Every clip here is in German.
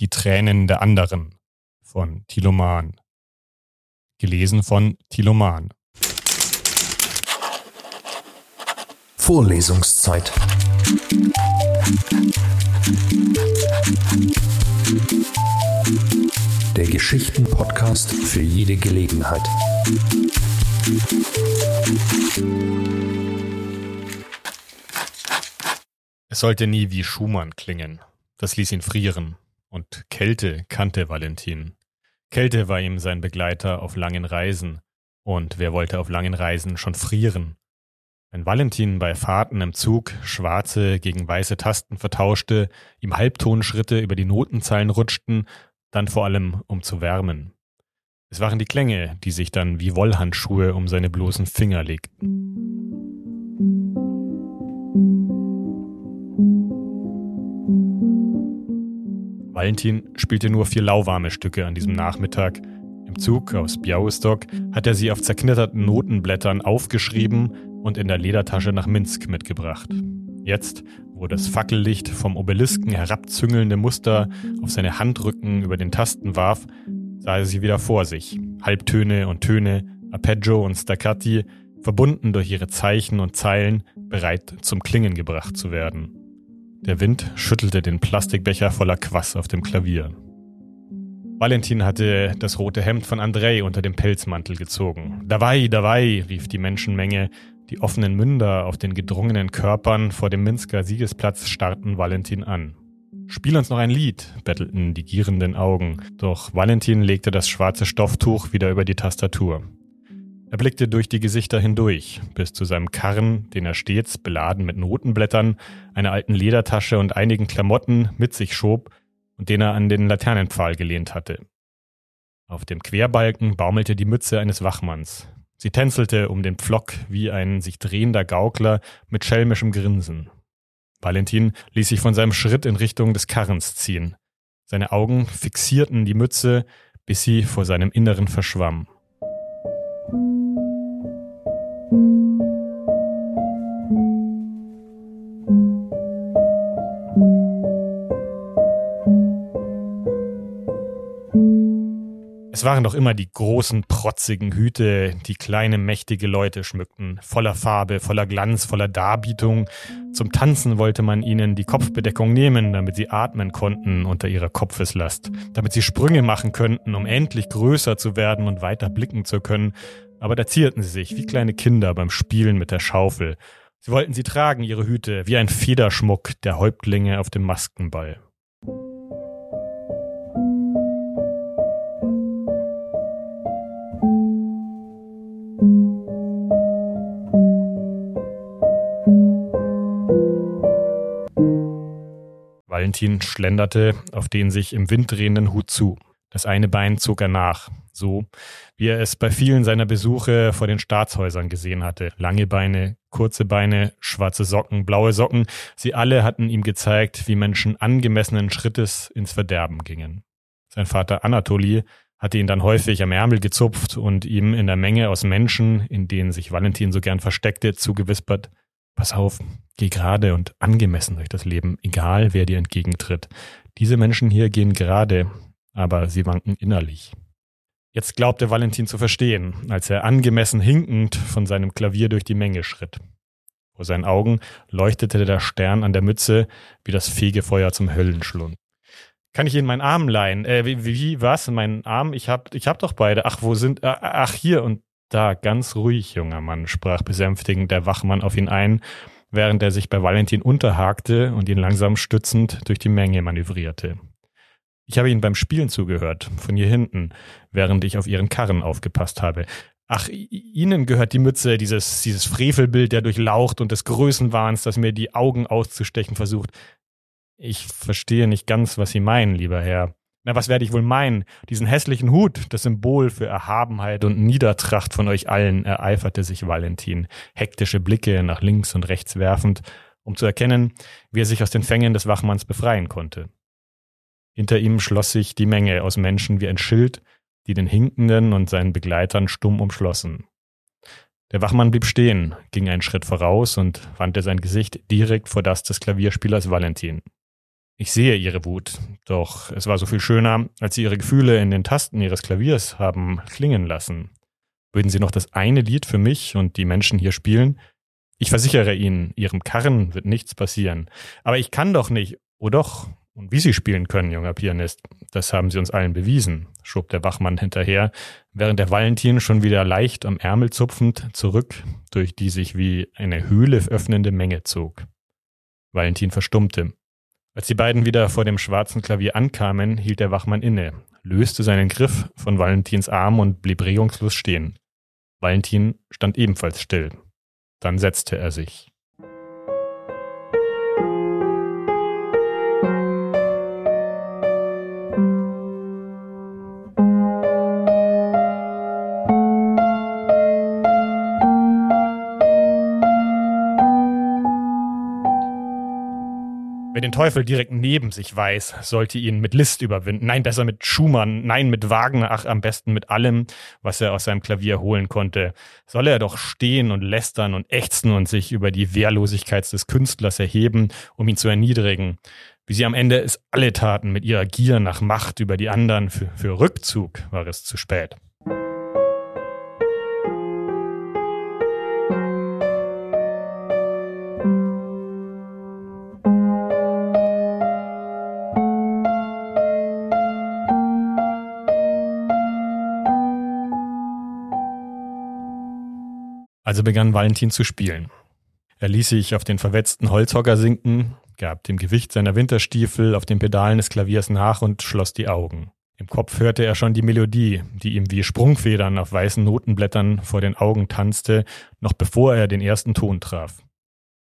Die Tränen der anderen von Thiloman. Gelesen von Thiloman. Vorlesungszeit. Der Geschichten-Podcast für jede Gelegenheit. Es sollte nie wie Schumann klingen. Das ließ ihn frieren. Und Kälte kannte Valentin. Kälte war ihm sein Begleiter auf langen Reisen. Und wer wollte auf langen Reisen schon frieren? Wenn Valentin bei Fahrten im Zug schwarze gegen weiße Tasten vertauschte, ihm Halbtonschritte über die Notenzeilen rutschten, dann vor allem um zu wärmen. Es waren die Klänge, die sich dann wie Wollhandschuhe um seine bloßen Finger legten. Valentin spielte nur vier lauwarme Stücke an diesem Nachmittag. Im Zug aus Białystok hat er sie auf zerknitterten Notenblättern aufgeschrieben und in der Ledertasche nach Minsk mitgebracht. Jetzt, wo das Fackellicht vom Obelisken herabzüngelnde Muster auf seine Handrücken über den Tasten warf, sah er sie wieder vor sich. Halbtöne und Töne, Arpeggio und Staccati, verbunden durch ihre Zeichen und Zeilen, bereit zum Klingen gebracht zu werden. Der Wind schüttelte den Plastikbecher voller Quass auf dem Klavier. Valentin hatte das rote Hemd von Andrei unter dem Pelzmantel gezogen. Dawei, dawei, rief die Menschenmenge. Die offenen Münder auf den gedrungenen Körpern vor dem Minsker Siegesplatz starrten Valentin an. Spiel uns noch ein Lied, bettelten die gierenden Augen, doch Valentin legte das schwarze Stofftuch wieder über die Tastatur. Er blickte durch die Gesichter hindurch, bis zu seinem Karren, den er stets, beladen mit Notenblättern, einer alten Ledertasche und einigen Klamotten mit sich schob und den er an den Laternenpfahl gelehnt hatte. Auf dem Querbalken baumelte die Mütze eines Wachmanns. Sie tänzelte um den Pflock wie ein sich drehender Gaukler mit schelmischem Grinsen. Valentin ließ sich von seinem Schritt in Richtung des Karrens ziehen. Seine Augen fixierten die Mütze, bis sie vor seinem Inneren verschwamm. Es waren doch immer die großen, protzigen Hüte, die kleine, mächtige Leute schmückten, voller Farbe, voller Glanz, voller Darbietung. Zum Tanzen wollte man ihnen die Kopfbedeckung nehmen, damit sie atmen konnten unter ihrer Kopfeslast, damit sie Sprünge machen könnten, um endlich größer zu werden und weiter blicken zu können. Aber da zierten sie sich wie kleine Kinder beim Spielen mit der Schaufel. Sie wollten sie tragen, ihre Hüte, wie ein Federschmuck der Häuptlinge auf dem Maskenball. Valentin schlenderte auf den sich im Wind drehenden Hut zu. Das eine Bein zog er nach, so wie er es bei vielen seiner Besuche vor den Staatshäusern gesehen hatte. Lange Beine, kurze Beine, schwarze Socken, blaue Socken, sie alle hatten ihm gezeigt, wie Menschen angemessenen Schrittes ins Verderben gingen. Sein Vater Anatoli hatte ihn dann häufig am Ärmel gezupft und ihm in der Menge aus Menschen, in denen sich Valentin so gern versteckte, zugewispert, Pass auf, geh gerade und angemessen durch das Leben, egal wer dir entgegentritt. Diese Menschen hier gehen gerade, aber sie wanken innerlich. Jetzt glaubte Valentin zu verstehen, als er angemessen hinkend von seinem Klavier durch die Menge schritt. Vor seinen Augen leuchtete der Stern an der Mütze wie das Fegefeuer zum Höllenschlund. Kann ich Ihnen meinen Arm leihen? Äh, wie, wie, was? Meinen Arm? Ich hab, ich hab doch beide. Ach, wo sind, äh, ach, hier. Und da, ganz ruhig, junger Mann, sprach besänftigend der Wachmann auf ihn ein, während er sich bei Valentin unterhakte und ihn langsam stützend durch die Menge manövrierte. Ich habe Ihnen beim Spielen zugehört, von hier hinten, während ich auf Ihren Karren aufgepasst habe. Ach, Ihnen gehört die Mütze, dieses, dieses Frevelbild der Durchlaucht und des Größenwahns, das mir die Augen auszustechen versucht. Ich verstehe nicht ganz, was Sie meinen, lieber Herr. Na, was werde ich wohl meinen? Diesen hässlichen Hut, das Symbol für Erhabenheit und Niedertracht von euch allen, ereiferte sich Valentin, hektische Blicke nach links und rechts werfend, um zu erkennen, wie er sich aus den Fängen des Wachmanns befreien konnte. Hinter ihm schloss sich die Menge aus Menschen wie ein Schild, die den Hinkenden und seinen Begleitern stumm umschlossen. Der Wachmann blieb stehen, ging einen Schritt voraus und wandte sein Gesicht direkt vor das des Klavierspielers Valentin. Ich sehe ihre Wut, doch es war so viel schöner, als sie ihre Gefühle in den Tasten ihres Klaviers haben klingen lassen. Würden Sie noch das eine Lied für mich und die Menschen hier spielen? Ich versichere Ihnen, Ihrem Karren wird nichts passieren. Aber ich kann doch nicht. Oh doch. Und wie Sie spielen können, junger Pianist, das haben Sie uns allen bewiesen, schob der Wachmann hinterher, während der Valentin schon wieder leicht am Ärmel zupfend zurück durch die sich wie eine Höhle öffnende Menge zog. Valentin verstummte. Als die beiden wieder vor dem schwarzen Klavier ankamen, hielt der Wachmann inne, löste seinen Griff von Valentins Arm und blieb regungslos stehen. Valentin stand ebenfalls still. Dann setzte er sich. Wer den Teufel direkt neben sich weiß, sollte ihn mit List überwinden. Nein, besser mit Schumann, nein, mit Wagner, ach, am besten mit allem, was er aus seinem Klavier holen konnte. Soll er doch stehen und lästern und ächzen und sich über die Wehrlosigkeit des Künstlers erheben, um ihn zu erniedrigen. Wie sie am Ende es alle taten mit ihrer Gier nach Macht über die anderen, für, für Rückzug war es zu spät. Also begann Valentin zu spielen. Er ließ sich auf den verwetzten Holzhocker sinken, gab dem Gewicht seiner Winterstiefel auf den Pedalen des Klaviers nach und schloss die Augen. Im Kopf hörte er schon die Melodie, die ihm wie Sprungfedern auf weißen Notenblättern vor den Augen tanzte, noch bevor er den ersten Ton traf.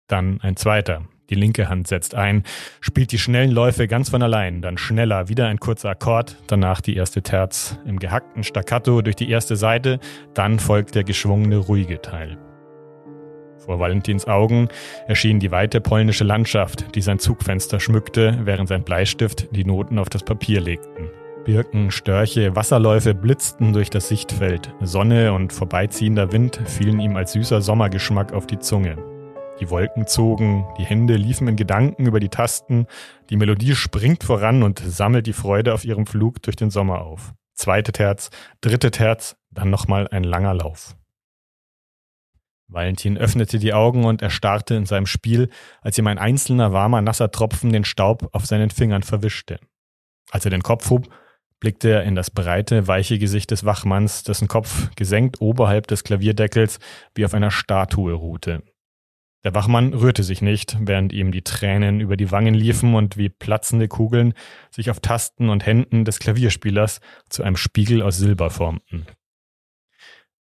Dann ein zweiter. Die linke Hand setzt ein, spielt die schnellen Läufe ganz von allein, dann schneller, wieder ein kurzer Akkord, danach die erste Terz im gehackten Staccato durch die erste Seite, dann folgt der geschwungene, ruhige Teil. Vor Valentins Augen erschien die weite polnische Landschaft, die sein Zugfenster schmückte, während sein Bleistift die Noten auf das Papier legten. Birken, Störche, Wasserläufe blitzten durch das Sichtfeld. Sonne und vorbeiziehender Wind fielen ihm als süßer Sommergeschmack auf die Zunge. Die Wolken zogen, die Hände liefen in Gedanken über die Tasten, die Melodie springt voran und sammelt die Freude auf ihrem Flug durch den Sommer auf. Zweite Terz, dritte Terz, dann nochmal ein langer Lauf. Valentin öffnete die Augen und erstarrte in seinem Spiel, als ihm ein einzelner warmer, nasser Tropfen den Staub auf seinen Fingern verwischte. Als er den Kopf hob, blickte er in das breite, weiche Gesicht des Wachmanns, dessen Kopf gesenkt oberhalb des Klavierdeckels wie auf einer Statue ruhte. Der Wachmann rührte sich nicht, während ihm die Tränen über die Wangen liefen und wie platzende Kugeln sich auf Tasten und Händen des Klavierspielers zu einem Spiegel aus Silber formten.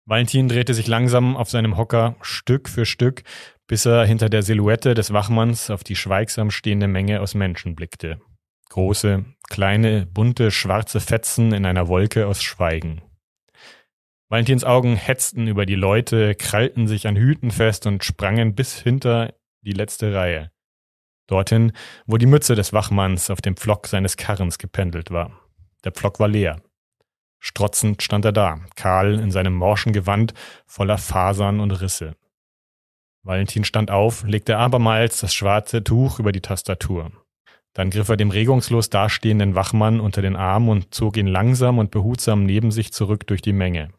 Valentin drehte sich langsam auf seinem Hocker Stück für Stück, bis er hinter der Silhouette des Wachmanns auf die schweigsam stehende Menge aus Menschen blickte. Große, kleine, bunte, schwarze Fetzen in einer Wolke aus Schweigen. Valentins Augen hetzten über die Leute, krallten sich an Hüten fest und sprangen bis hinter die letzte Reihe. Dorthin, wo die Mütze des Wachmanns auf dem Pflock seines Karrens gependelt war. Der Pflock war leer. Strotzend stand er da, kahl in seinem morschen Gewand, voller Fasern und Risse. Valentin stand auf, legte abermals das schwarze Tuch über die Tastatur. Dann griff er dem regungslos dastehenden Wachmann unter den Arm und zog ihn langsam und behutsam neben sich zurück durch die Menge.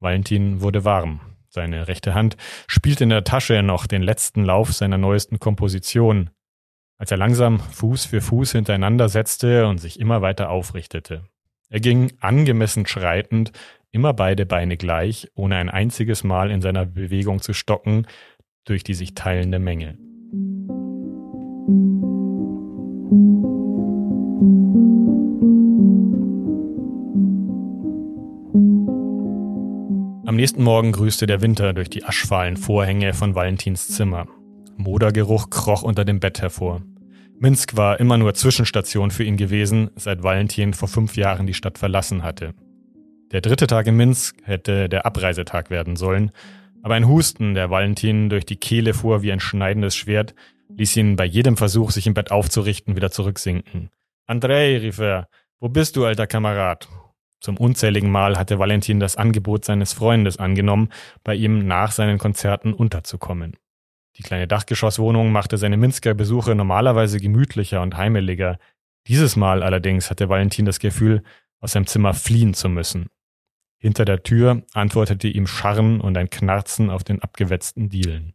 Valentin wurde warm. Seine rechte Hand spielte in der Tasche noch den letzten Lauf seiner neuesten Komposition, als er langsam Fuß für Fuß hintereinander setzte und sich immer weiter aufrichtete. Er ging angemessen schreitend, immer beide Beine gleich, ohne ein einziges Mal in seiner Bewegung zu stocken, durch die sich teilende Menge. Nächsten Morgen grüßte der Winter durch die aschfahlen Vorhänge von Valentins Zimmer. Modergeruch kroch unter dem Bett hervor. Minsk war immer nur Zwischenstation für ihn gewesen, seit Valentin vor fünf Jahren die Stadt verlassen hatte. Der dritte Tag in Minsk hätte der Abreisetag werden sollen, aber ein Husten, der Valentin durch die Kehle fuhr wie ein schneidendes Schwert, ließ ihn bei jedem Versuch, sich im Bett aufzurichten, wieder zurücksinken. Andrei, rief er, wo bist du, alter Kamerad? Zum unzähligen Mal hatte Valentin das Angebot seines Freundes angenommen, bei ihm nach seinen Konzerten unterzukommen. Die kleine Dachgeschosswohnung machte seine Minsker Besuche normalerweise gemütlicher und heimeliger. Dieses Mal allerdings hatte Valentin das Gefühl, aus seinem Zimmer fliehen zu müssen. Hinter der Tür antwortete ihm Scharren und ein Knarzen auf den abgewetzten Dielen.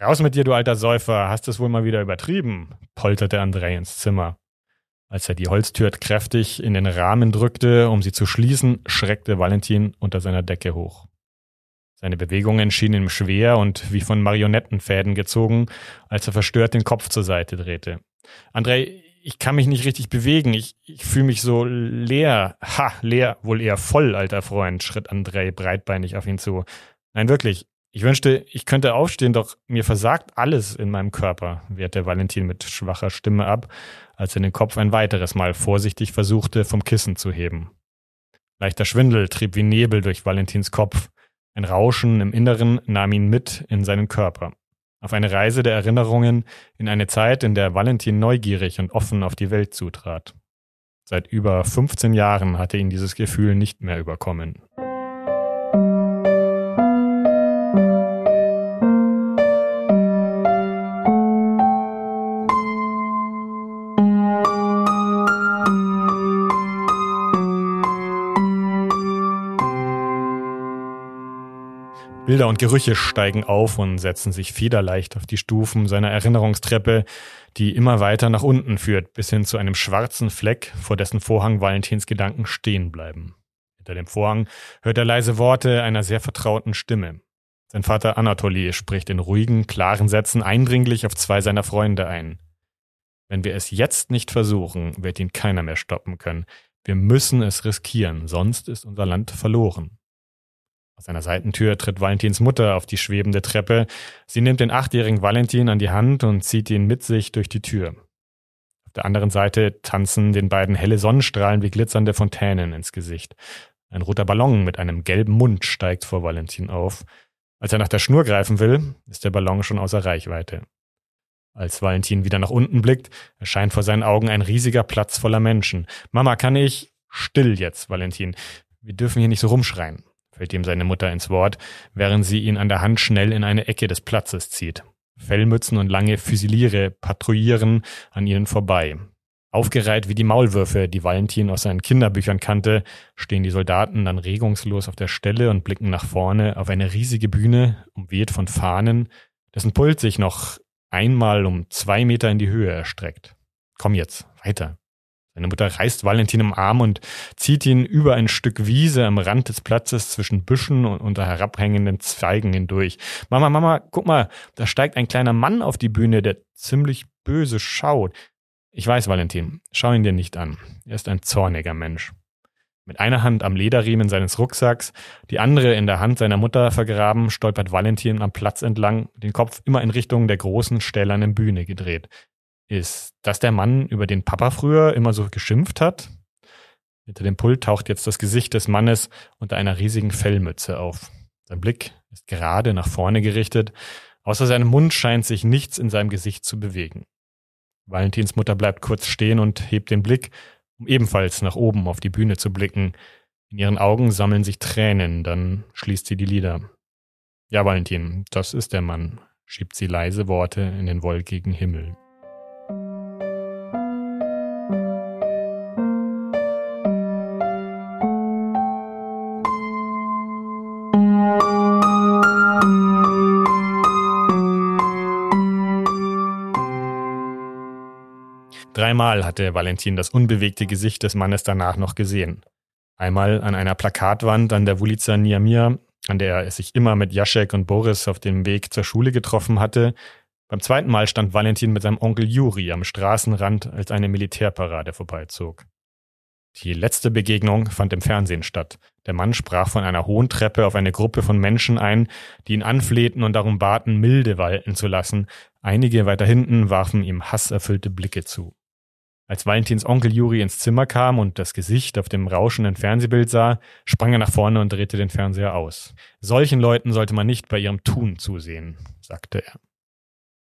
Raus mit dir, du alter Säufer, hast es wohl mal wieder übertrieben, polterte Andrei ins Zimmer. Als er die Holztür kräftig in den Rahmen drückte, um sie zu schließen, schreckte Valentin unter seiner Decke hoch. Seine Bewegungen schienen ihm schwer und wie von Marionettenfäden gezogen, als er verstört den Kopf zur Seite drehte. Andrei, ich kann mich nicht richtig bewegen. Ich, ich fühle mich so leer. Ha, leer, wohl eher voll, alter Freund, schritt Andrei breitbeinig auf ihn zu. Nein, wirklich. Ich wünschte, ich könnte aufstehen, doch mir versagt alles in meinem Körper, wehrte Valentin mit schwacher Stimme ab, als er den Kopf ein weiteres Mal vorsichtig versuchte, vom Kissen zu heben. Leichter Schwindel trieb wie Nebel durch Valentins Kopf. Ein Rauschen im Inneren nahm ihn mit in seinen Körper. Auf eine Reise der Erinnerungen in eine Zeit, in der Valentin neugierig und offen auf die Welt zutrat. Seit über 15 Jahren hatte ihn dieses Gefühl nicht mehr überkommen. Bilder und Gerüche steigen auf und setzen sich federleicht auf die Stufen seiner Erinnerungstreppe, die immer weiter nach unten führt, bis hin zu einem schwarzen Fleck, vor dessen Vorhang Valentins Gedanken stehen bleiben. Hinter dem Vorhang hört er leise Worte einer sehr vertrauten Stimme. Sein Vater Anatoly spricht in ruhigen, klaren Sätzen eindringlich auf zwei seiner Freunde ein. Wenn wir es jetzt nicht versuchen, wird ihn keiner mehr stoppen können. Wir müssen es riskieren, sonst ist unser Land verloren. Aus einer Seitentür tritt Valentins Mutter auf die schwebende Treppe. Sie nimmt den achtjährigen Valentin an die Hand und zieht ihn mit sich durch die Tür. Auf der anderen Seite tanzen den beiden helle Sonnenstrahlen wie glitzernde Fontänen ins Gesicht. Ein roter Ballon mit einem gelben Mund steigt vor Valentin auf. Als er nach der Schnur greifen will, ist der Ballon schon außer Reichweite. Als Valentin wieder nach unten blickt, erscheint vor seinen Augen ein riesiger Platz voller Menschen. Mama, kann ich? Still jetzt, Valentin. Wir dürfen hier nicht so rumschreien fällt ihm seine Mutter ins Wort, während sie ihn an der Hand schnell in eine Ecke des Platzes zieht. Fellmützen und lange Füsiliere patrouillieren an ihnen vorbei. Aufgereiht wie die Maulwürfe, die Valentin aus seinen Kinderbüchern kannte, stehen die Soldaten dann regungslos auf der Stelle und blicken nach vorne auf eine riesige Bühne, umweht von Fahnen, dessen Pult sich noch einmal um zwei Meter in die Höhe erstreckt. Komm jetzt, weiter. Seine Mutter reißt Valentin im Arm und zieht ihn über ein Stück Wiese am Rand des Platzes zwischen Büschen und unter herabhängenden Zweigen hindurch. Mama, Mama, guck mal, da steigt ein kleiner Mann auf die Bühne, der ziemlich böse schaut. Ich weiß, Valentin, schau ihn dir nicht an. Er ist ein zorniger Mensch. Mit einer Hand am Lederriemen seines Rucksacks, die andere in der Hand seiner Mutter vergraben, stolpert Valentin am Platz entlang, den Kopf immer in Richtung der großen stählernen Bühne gedreht. Ist das der Mann, über den Papa früher immer so geschimpft hat? Hinter dem Pult taucht jetzt das Gesicht des Mannes unter einer riesigen Fellmütze auf. Sein Blick ist gerade nach vorne gerichtet. Außer seinem Mund scheint sich nichts in seinem Gesicht zu bewegen. Valentins Mutter bleibt kurz stehen und hebt den Blick, um ebenfalls nach oben auf die Bühne zu blicken. In ihren Augen sammeln sich Tränen, dann schließt sie die Lider. Ja, Valentin, das ist der Mann, schiebt sie leise Worte in den wolkigen Himmel. Dreimal hatte Valentin das unbewegte Gesicht des Mannes danach noch gesehen. Einmal an einer Plakatwand an der Wulica Niamir, an der er sich immer mit Jaschek und Boris auf dem Weg zur Schule getroffen hatte. Beim zweiten Mal stand Valentin mit seinem Onkel Juri am Straßenrand, als eine Militärparade vorbeizog. Die letzte Begegnung fand im Fernsehen statt. Der Mann sprach von einer hohen Treppe auf eine Gruppe von Menschen ein, die ihn anflehten und darum baten, milde walten zu lassen. Einige weiter hinten warfen ihm hasserfüllte Blicke zu. Als Valentins Onkel Juri ins Zimmer kam und das Gesicht auf dem rauschenden Fernsehbild sah, sprang er nach vorne und drehte den Fernseher aus. Solchen Leuten sollte man nicht bei ihrem Tun zusehen, sagte er.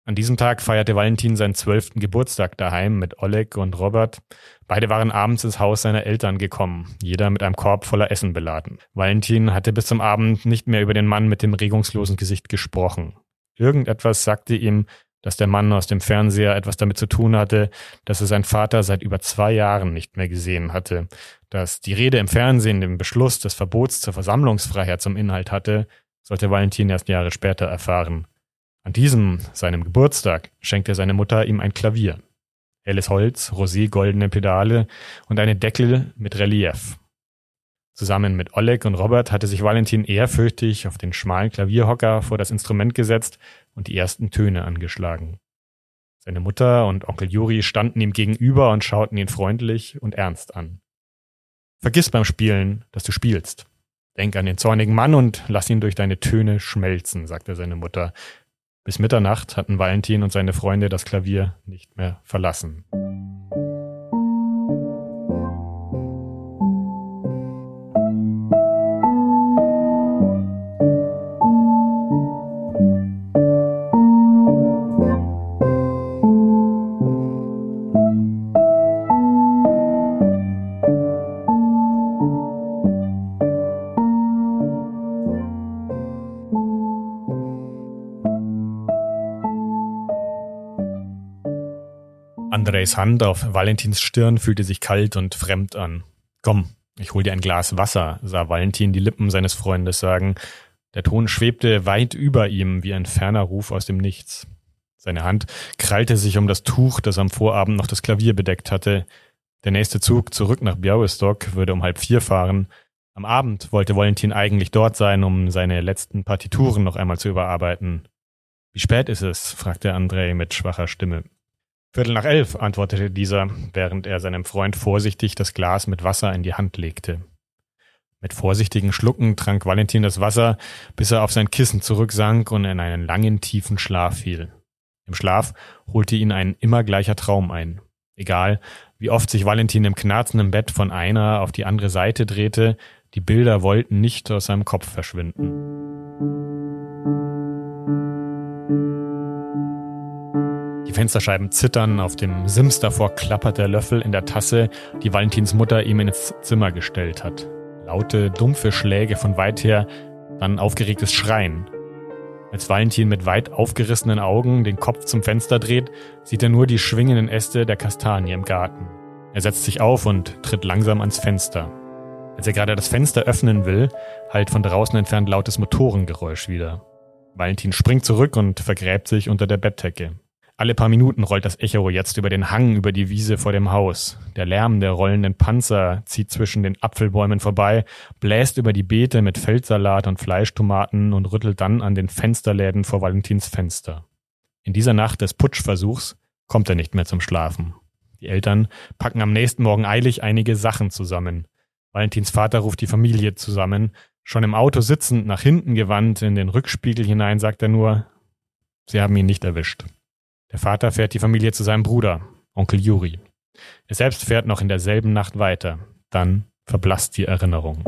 An diesem Tag feierte Valentin seinen zwölften Geburtstag daheim mit Oleg und Robert. Beide waren abends ins Haus seiner Eltern gekommen, jeder mit einem Korb voller Essen beladen. Valentin hatte bis zum Abend nicht mehr über den Mann mit dem regungslosen Gesicht gesprochen. Irgendetwas sagte ihm, dass der Mann aus dem Fernseher etwas damit zu tun hatte, dass er sein Vater seit über zwei Jahren nicht mehr gesehen hatte, dass die Rede im Fernsehen den Beschluss des Verbots zur Versammlungsfreiheit zum Inhalt hatte, sollte Valentin erst Jahre später erfahren. An diesem, seinem Geburtstag, schenkte seine Mutter ihm ein Klavier. Helles Holz, rosé goldene Pedale und eine Deckel mit Relief. Zusammen mit Oleg und Robert hatte sich Valentin ehrfürchtig auf den schmalen Klavierhocker vor das Instrument gesetzt und die ersten Töne angeschlagen. Seine Mutter und Onkel Juri standen ihm gegenüber und schauten ihn freundlich und ernst an. Vergiss beim Spielen, dass du spielst. Denk an den zornigen Mann und lass ihn durch deine Töne schmelzen, sagte seine Mutter. Bis Mitternacht hatten Valentin und seine Freunde das Klavier nicht mehr verlassen. Andrejs Hand auf Valentins Stirn fühlte sich kalt und fremd an. Komm, ich hol dir ein Glas Wasser, sah Valentin die Lippen seines Freundes sagen. Der Ton schwebte weit über ihm wie ein ferner Ruf aus dem Nichts. Seine Hand krallte sich um das Tuch, das am Vorabend noch das Klavier bedeckt hatte. Der nächste Zug zurück nach Białystok würde um halb vier fahren. Am Abend wollte Valentin eigentlich dort sein, um seine letzten Partituren noch einmal zu überarbeiten. Wie spät ist es? fragte Andrei mit schwacher Stimme. Viertel nach elf, antwortete dieser, während er seinem Freund vorsichtig das Glas mit Wasser in die Hand legte. Mit vorsichtigen Schlucken trank Valentin das Wasser, bis er auf sein Kissen zurücksank und in einen langen, tiefen Schlaf fiel. Im Schlaf holte ihn ein immer gleicher Traum ein. Egal, wie oft sich Valentin im knarzenden Bett von einer auf die andere Seite drehte, die Bilder wollten nicht aus seinem Kopf verschwinden. Die Fensterscheiben zittern, auf dem Sims davor klappert der Löffel in der Tasse, die Valentins Mutter ihm ins Zimmer gestellt hat. Laute, dumpfe Schläge von weit her, dann aufgeregtes Schreien. Als Valentin mit weit aufgerissenen Augen den Kopf zum Fenster dreht, sieht er nur die schwingenden Äste der Kastanie im Garten. Er setzt sich auf und tritt langsam ans Fenster. Als er gerade das Fenster öffnen will, halt von draußen entfernt lautes Motorengeräusch wieder. Valentin springt zurück und vergräbt sich unter der Bettdecke. Alle paar Minuten rollt das Echo jetzt über den Hang über die Wiese vor dem Haus. Der Lärm der rollenden Panzer zieht zwischen den Apfelbäumen vorbei, bläst über die Beete mit Feldsalat und Fleischtomaten und rüttelt dann an den Fensterläden vor Valentins Fenster. In dieser Nacht des Putschversuchs kommt er nicht mehr zum Schlafen. Die Eltern packen am nächsten Morgen eilig einige Sachen zusammen. Valentins Vater ruft die Familie zusammen. Schon im Auto sitzend, nach hinten gewandt, in den Rückspiegel hinein, sagt er nur, sie haben ihn nicht erwischt. Der Vater fährt die Familie zu seinem Bruder, Onkel Juri. Er selbst fährt noch in derselben Nacht weiter. Dann verblasst die Erinnerung.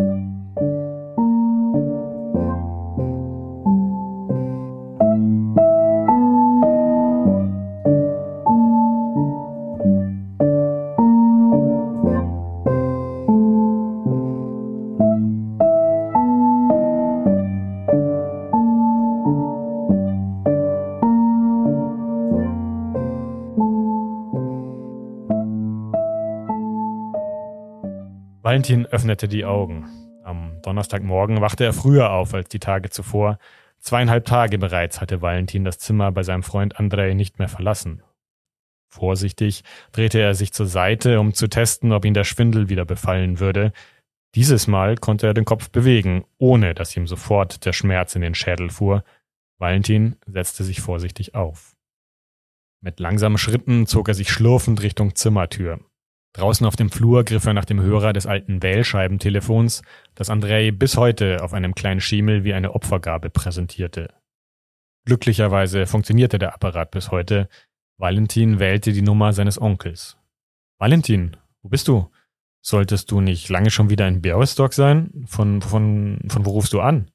Valentin öffnete die Augen. Am Donnerstagmorgen wachte er früher auf als die Tage zuvor. Zweieinhalb Tage bereits hatte Valentin das Zimmer bei seinem Freund Andrei nicht mehr verlassen. Vorsichtig drehte er sich zur Seite, um zu testen, ob ihn der Schwindel wieder befallen würde. Dieses Mal konnte er den Kopf bewegen, ohne dass ihm sofort der Schmerz in den Schädel fuhr. Valentin setzte sich vorsichtig auf. Mit langsamen Schritten zog er sich schlurfend Richtung Zimmertür. Draußen auf dem Flur griff er nach dem Hörer des alten Wählscheibentelefons, das Andrei bis heute auf einem kleinen Schemel wie eine Opfergabe präsentierte. Glücklicherweise funktionierte der Apparat bis heute. Valentin wählte die Nummer seines Onkels. Valentin, wo bist du? Solltest du nicht lange schon wieder in Białystok sein? Von, von, von wo rufst du an?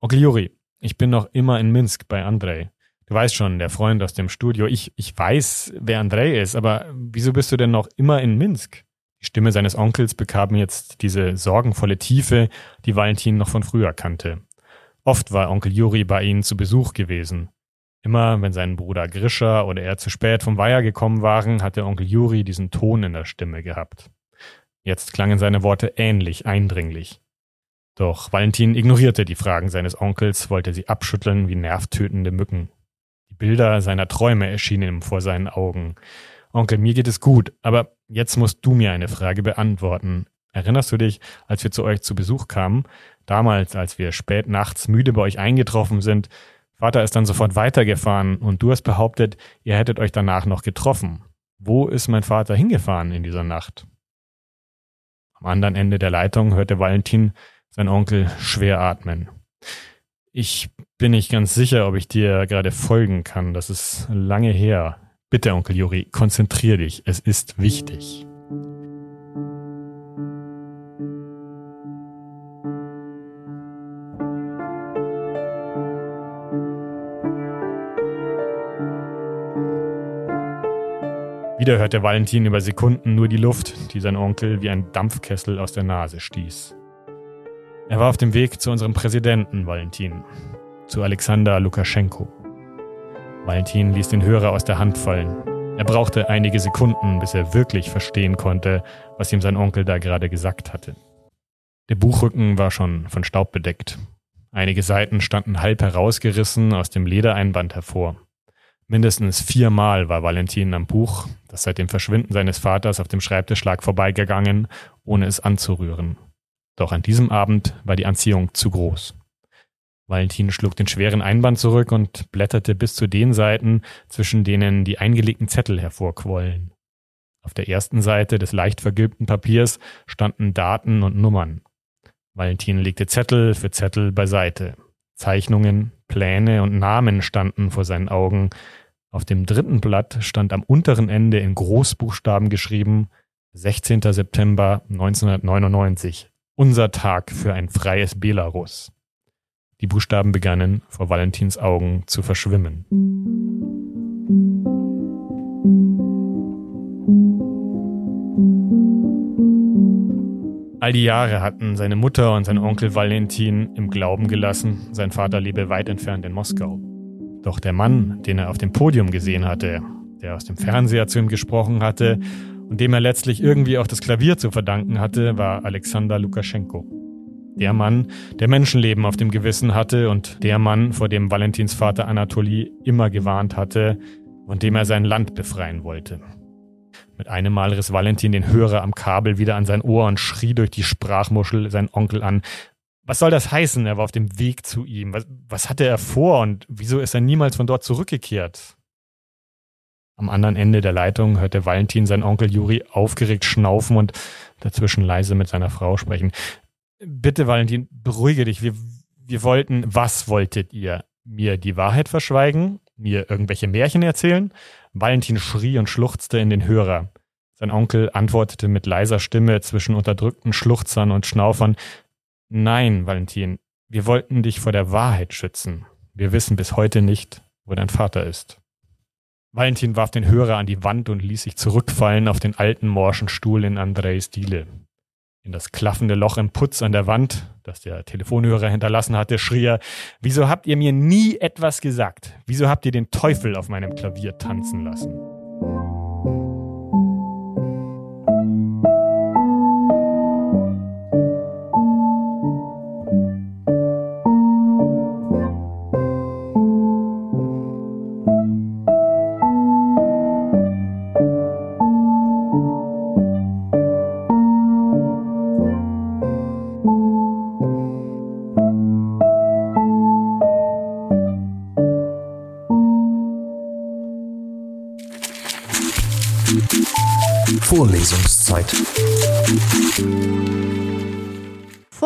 Onkel Juri, ich bin noch immer in Minsk bei Andrei. Du weißt schon, der Freund aus dem Studio. Ich, ich weiß, wer Andrei ist, aber wieso bist du denn noch immer in Minsk? Die Stimme seines Onkels bekam jetzt diese sorgenvolle Tiefe, die Valentin noch von früher kannte. Oft war Onkel Juri bei ihnen zu Besuch gewesen. Immer wenn sein Bruder Grisha oder er zu spät vom Weiher gekommen waren, hatte Onkel Juri diesen Ton in der Stimme gehabt. Jetzt klangen seine Worte ähnlich eindringlich. Doch Valentin ignorierte die Fragen seines Onkels, wollte sie abschütteln wie nervtötende Mücken. Bilder seiner Träume erschienen ihm vor seinen Augen. Onkel, mir geht es gut, aber jetzt musst du mir eine Frage beantworten. Erinnerst du dich, als wir zu euch zu Besuch kamen? Damals, als wir spät nachts müde bei euch eingetroffen sind. Vater ist dann sofort weitergefahren und du hast behauptet, ihr hättet euch danach noch getroffen. Wo ist mein Vater hingefahren in dieser Nacht? Am anderen Ende der Leitung hörte Valentin sein Onkel schwer atmen. Ich bin nicht ganz sicher, ob ich dir gerade folgen kann. Das ist lange her. Bitte, Onkel Juri, konzentrier dich. Es ist wichtig. Wieder hörte Valentin über Sekunden nur die Luft, die sein Onkel wie ein Dampfkessel aus der Nase stieß. Er war auf dem Weg zu unserem Präsidenten, Valentin, zu Alexander Lukaschenko. Valentin ließ den Hörer aus der Hand fallen. Er brauchte einige Sekunden, bis er wirklich verstehen konnte, was ihm sein Onkel da gerade gesagt hatte. Der Buchrücken war schon von Staub bedeckt. Einige Seiten standen halb herausgerissen aus dem Ledereinband hervor. Mindestens viermal war Valentin am Buch, das seit dem Verschwinden seines Vaters auf dem Schreibtisch lag, vorbeigegangen, ohne es anzurühren. Doch an diesem Abend war die Anziehung zu groß. Valentin schlug den schweren Einband zurück und blätterte bis zu den Seiten, zwischen denen die eingelegten Zettel hervorquollen. Auf der ersten Seite des leicht vergilbten Papiers standen Daten und Nummern. Valentin legte Zettel für Zettel beiseite. Zeichnungen, Pläne und Namen standen vor seinen Augen. Auf dem dritten Blatt stand am unteren Ende in Großbuchstaben geschrieben 16. September 1999, unser Tag für ein freies Belarus. Die Buchstaben begannen vor Valentins Augen zu verschwimmen. All die Jahre hatten seine Mutter und sein Onkel Valentin im Glauben gelassen, sein Vater lebe weit entfernt in Moskau. Doch der Mann, den er auf dem Podium gesehen hatte, der aus dem Fernseher zu ihm gesprochen hatte und dem er letztlich irgendwie auch das Klavier zu verdanken hatte, war Alexander Lukaschenko. Der Mann, der Menschenleben auf dem Gewissen hatte und der Mann, vor dem Valentins Vater Anatoli immer gewarnt hatte und dem er sein Land befreien wollte. Mit einem Mal riss Valentin den Hörer am Kabel wieder an sein Ohr und schrie durch die Sprachmuschel seinen Onkel an. Was soll das heißen? Er war auf dem Weg zu ihm. Was, was hatte er vor und wieso ist er niemals von dort zurückgekehrt? Am anderen Ende der Leitung hörte Valentin seinen Onkel Juri aufgeregt schnaufen und dazwischen leise mit seiner Frau sprechen. Bitte, Valentin, beruhige dich. Wir, wir wollten, was wolltet ihr? Mir die Wahrheit verschweigen? Mir irgendwelche Märchen erzählen? Valentin schrie und schluchzte in den Hörer. Sein Onkel antwortete mit leiser Stimme zwischen unterdrückten Schluchzern und Schnaufern. Nein, Valentin, wir wollten dich vor der Wahrheit schützen. Wir wissen bis heute nicht, wo dein Vater ist. Valentin warf den Hörer an die Wand und ließ sich zurückfallen auf den alten morschen Stuhl in Andreis Diele. In das klaffende Loch im Putz an der Wand, das der Telefonhörer hinterlassen hatte, schrie er, wieso habt ihr mir nie etwas gesagt? Wieso habt ihr den Teufel auf meinem Klavier tanzen lassen?